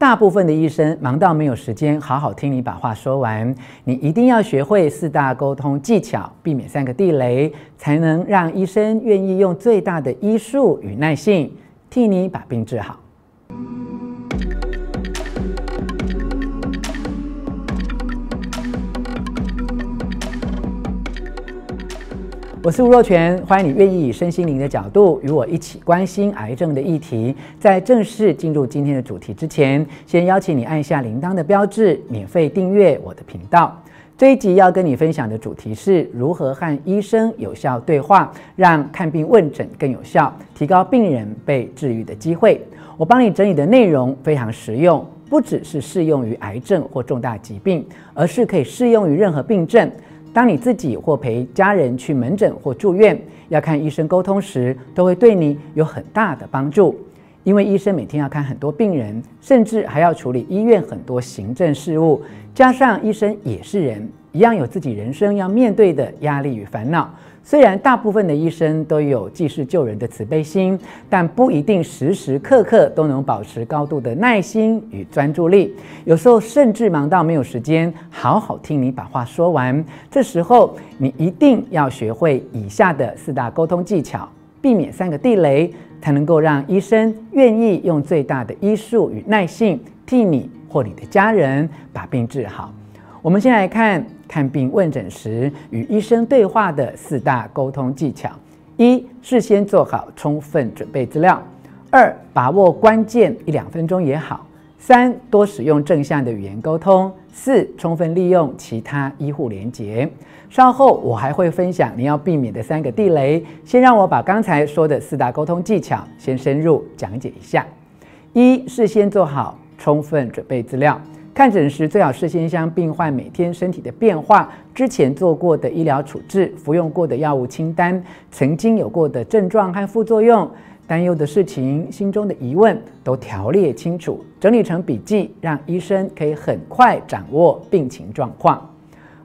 大部分的医生忙到没有时间好好听你把话说完。你一定要学会四大沟通技巧，避免三个地雷，才能让医生愿意用最大的医术与耐性替你把病治好。我是吴若权，欢迎你愿意以身心灵的角度与我一起关心癌症的议题。在正式进入今天的主题之前，先邀请你按下铃铛的标志，免费订阅我的频道。这一集要跟你分享的主题是如何和医生有效对话，让看病问诊更有效，提高病人被治愈的机会。我帮你整理的内容非常实用，不只是适用于癌症或重大疾病，而是可以适用于任何病症。当你自己或陪家人去门诊或住院，要看医生沟通时，都会对你有很大的帮助。因为医生每天要看很多病人，甚至还要处理医院很多行政事务，加上医生也是人，一样有自己人生要面对的压力与烦恼。虽然大部分的医生都有济世救人的慈悲心，但不一定时时刻刻都能保持高度的耐心与专注力。有时候甚至忙到没有时间好好听你把话说完。这时候你一定要学会以下的四大沟通技巧，避免三个地雷，才能够让医生愿意用最大的医术与耐性替你或你的家人把病治好。我们先来看。看病问诊时与医生对话的四大沟通技巧：一、事先做好充分准备资料；二、把握关键一两分钟也好；三、多使用正向的语言沟通；四、充分利用其他医护连结。稍后我还会分享你要避免的三个地雷。先让我把刚才说的四大沟通技巧先深入讲解一下：一、事先做好充分准备资料。看诊时最好事先将病患每天身体的变化、之前做过的医疗处置、服用过的药物清单、曾经有过的症状和副作用、担忧的事情、心中的疑问都条列清楚，整理成笔记，让医生可以很快掌握病情状况。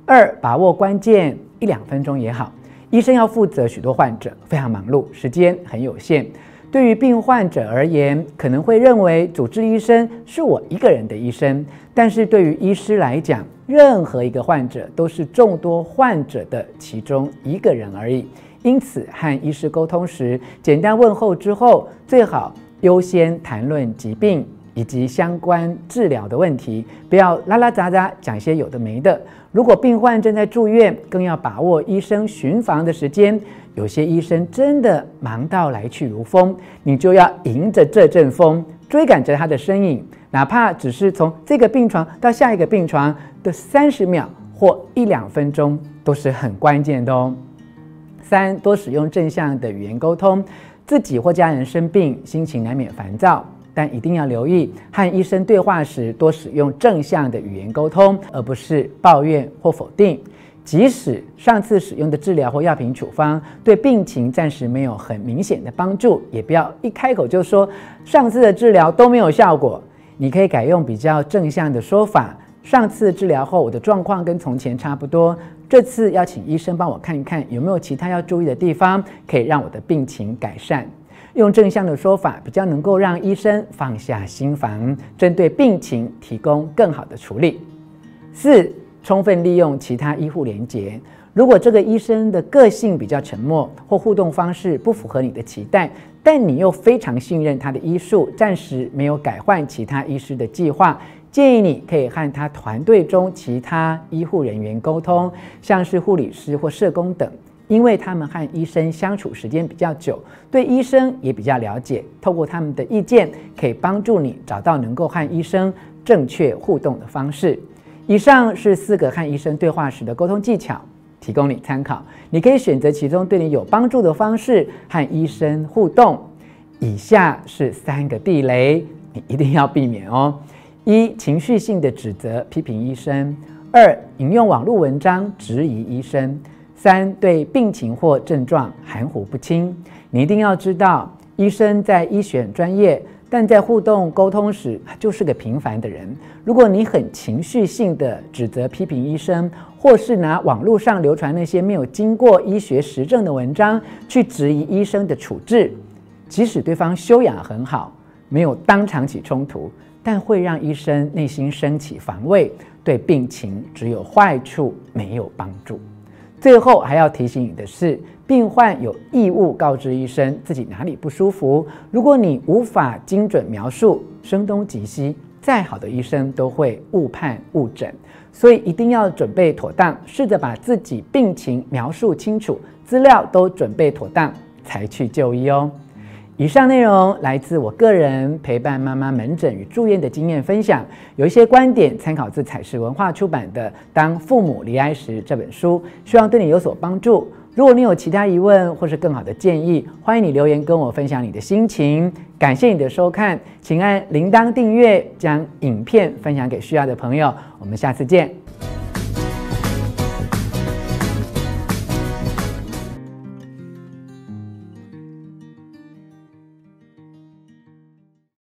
二、把握关键一两分钟也好，医生要负责许多患者，非常忙碌，时间很有限。对于病患者而言，可能会认为主治医生是我一个人的医生，但是对于医师来讲，任何一个患者都是众多患者的其中一个人而已。因此，和医师沟通时，简单问候之后，最好优先谈论疾病以及相关治疗的问题，不要拉拉杂杂讲一些有的没的。如果病患正在住院，更要把握医生巡房的时间。有些医生真的忙到来去如风，你就要迎着这阵风，追赶着他的身影，哪怕只是从这个病床到下一个病床的三十秒或一两分钟，都是很关键的哦。三，多使用正向的语言沟通。自己或家人生病，心情难免烦躁，但一定要留意和医生对话时，多使用正向的语言沟通，而不是抱怨或否定。即使上次使用的治疗或药品处方对病情暂时没有很明显的帮助，也不要一开口就说上次的治疗都没有效果。你可以改用比较正向的说法：上次治疗后我的状况跟从前差不多，这次要请医生帮我看一看有没有其他要注意的地方，可以让我的病情改善。用正向的说法比较能够让医生放下心防，针对病情提供更好的处理。四。充分利用其他医护连结。如果这个医生的个性比较沉默，或互动方式不符合你的期待，但你又非常信任他的医术，暂时没有改换其他医师的计划，建议你可以和他团队中其他医护人员沟通，像是护理师或社工等，因为他们和医生相处时间比较久，对医生也比较了解。透过他们的意见，可以帮助你找到能够和医生正确互动的方式。以上是四个和医生对话时的沟通技巧，提供你参考。你可以选择其中对你有帮助的方式和医生互动。以下是三个地雷，你一定要避免哦：一、情绪性的指责、批评医生；二、引用网络文章质疑医生；三、对病情或症状含糊不清。你一定要知道，医生在医学专业。但在互动沟通时，就是个平凡的人。如果你很情绪性的指责、批评医生，或是拿网络上流传那些没有经过医学实证的文章去质疑医生的处置，即使对方修养很好，没有当场起冲突，但会让医生内心升起防卫，对病情只有坏处，没有帮助。最后还要提醒你的是，病患有义务告知医生自己哪里不舒服。如果你无法精准描述，声东击西，再好的医生都会误判误诊。所以一定要准备妥当，试着把自己病情描述清楚，资料都准备妥当，才去就医哦。以上内容来自我个人陪伴妈妈门诊与住院的经验分享，有一些观点参考自采实文化出版的《当父母离癌时》这本书，希望对你有所帮助。如果你有其他疑问或是更好的建议，欢迎你留言跟我分享你的心情。感谢你的收看，请按铃铛订阅，将影片分享给需要的朋友。我们下次见。